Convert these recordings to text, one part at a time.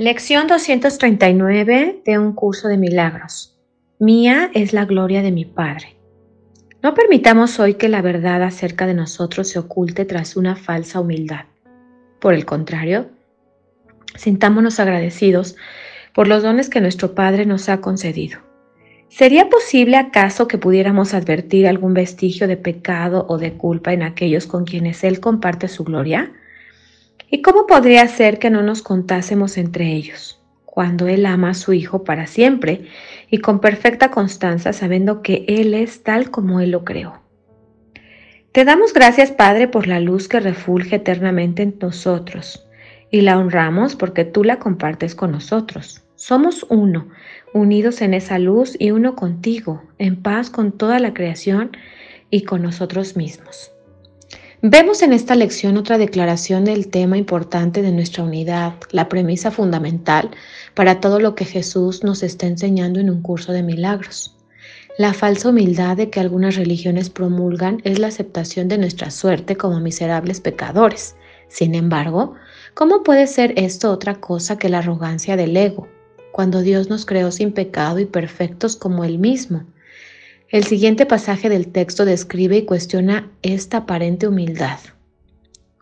Lección 239 de un curso de milagros. Mía es la gloria de mi Padre. No permitamos hoy que la verdad acerca de nosotros se oculte tras una falsa humildad. Por el contrario, sintámonos agradecidos por los dones que nuestro Padre nos ha concedido. ¿Sería posible acaso que pudiéramos advertir algún vestigio de pecado o de culpa en aquellos con quienes Él comparte su gloria? ¿Y cómo podría ser que no nos contásemos entre ellos, cuando Él ama a su Hijo para siempre y con perfecta constancia sabiendo que Él es tal como Él lo creó? Te damos gracias, Padre, por la luz que refulge eternamente en nosotros, y la honramos porque tú la compartes con nosotros. Somos uno, unidos en esa luz y uno contigo, en paz con toda la creación y con nosotros mismos. Vemos en esta lección otra declaración del tema importante de nuestra unidad, la premisa fundamental para todo lo que Jesús nos está enseñando en un curso de milagros. La falsa humildad de que algunas religiones promulgan es la aceptación de nuestra suerte como miserables pecadores. Sin embargo, ¿cómo puede ser esto otra cosa que la arrogancia del ego, cuando Dios nos creó sin pecado y perfectos como Él mismo? El siguiente pasaje del texto describe y cuestiona esta aparente humildad.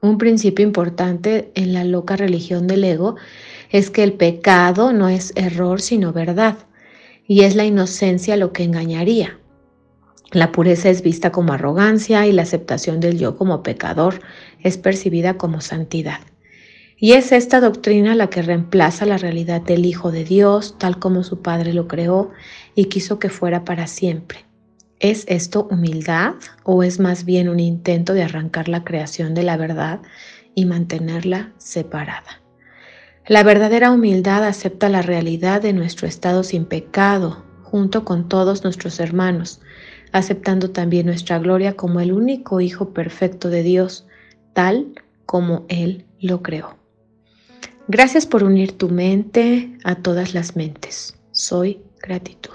Un principio importante en la loca religión del ego es que el pecado no es error sino verdad, y es la inocencia lo que engañaría. La pureza es vista como arrogancia y la aceptación del yo como pecador es percibida como santidad. Y es esta doctrina la que reemplaza la realidad del Hijo de Dios, tal como su Padre lo creó y quiso que fuera para siempre. ¿Es esto humildad o es más bien un intento de arrancar la creación de la verdad y mantenerla separada? La verdadera humildad acepta la realidad de nuestro estado sin pecado, junto con todos nuestros hermanos, aceptando también nuestra gloria como el único Hijo perfecto de Dios, tal como Él lo creó. Gracias por unir tu mente a todas las mentes. Soy gratitud.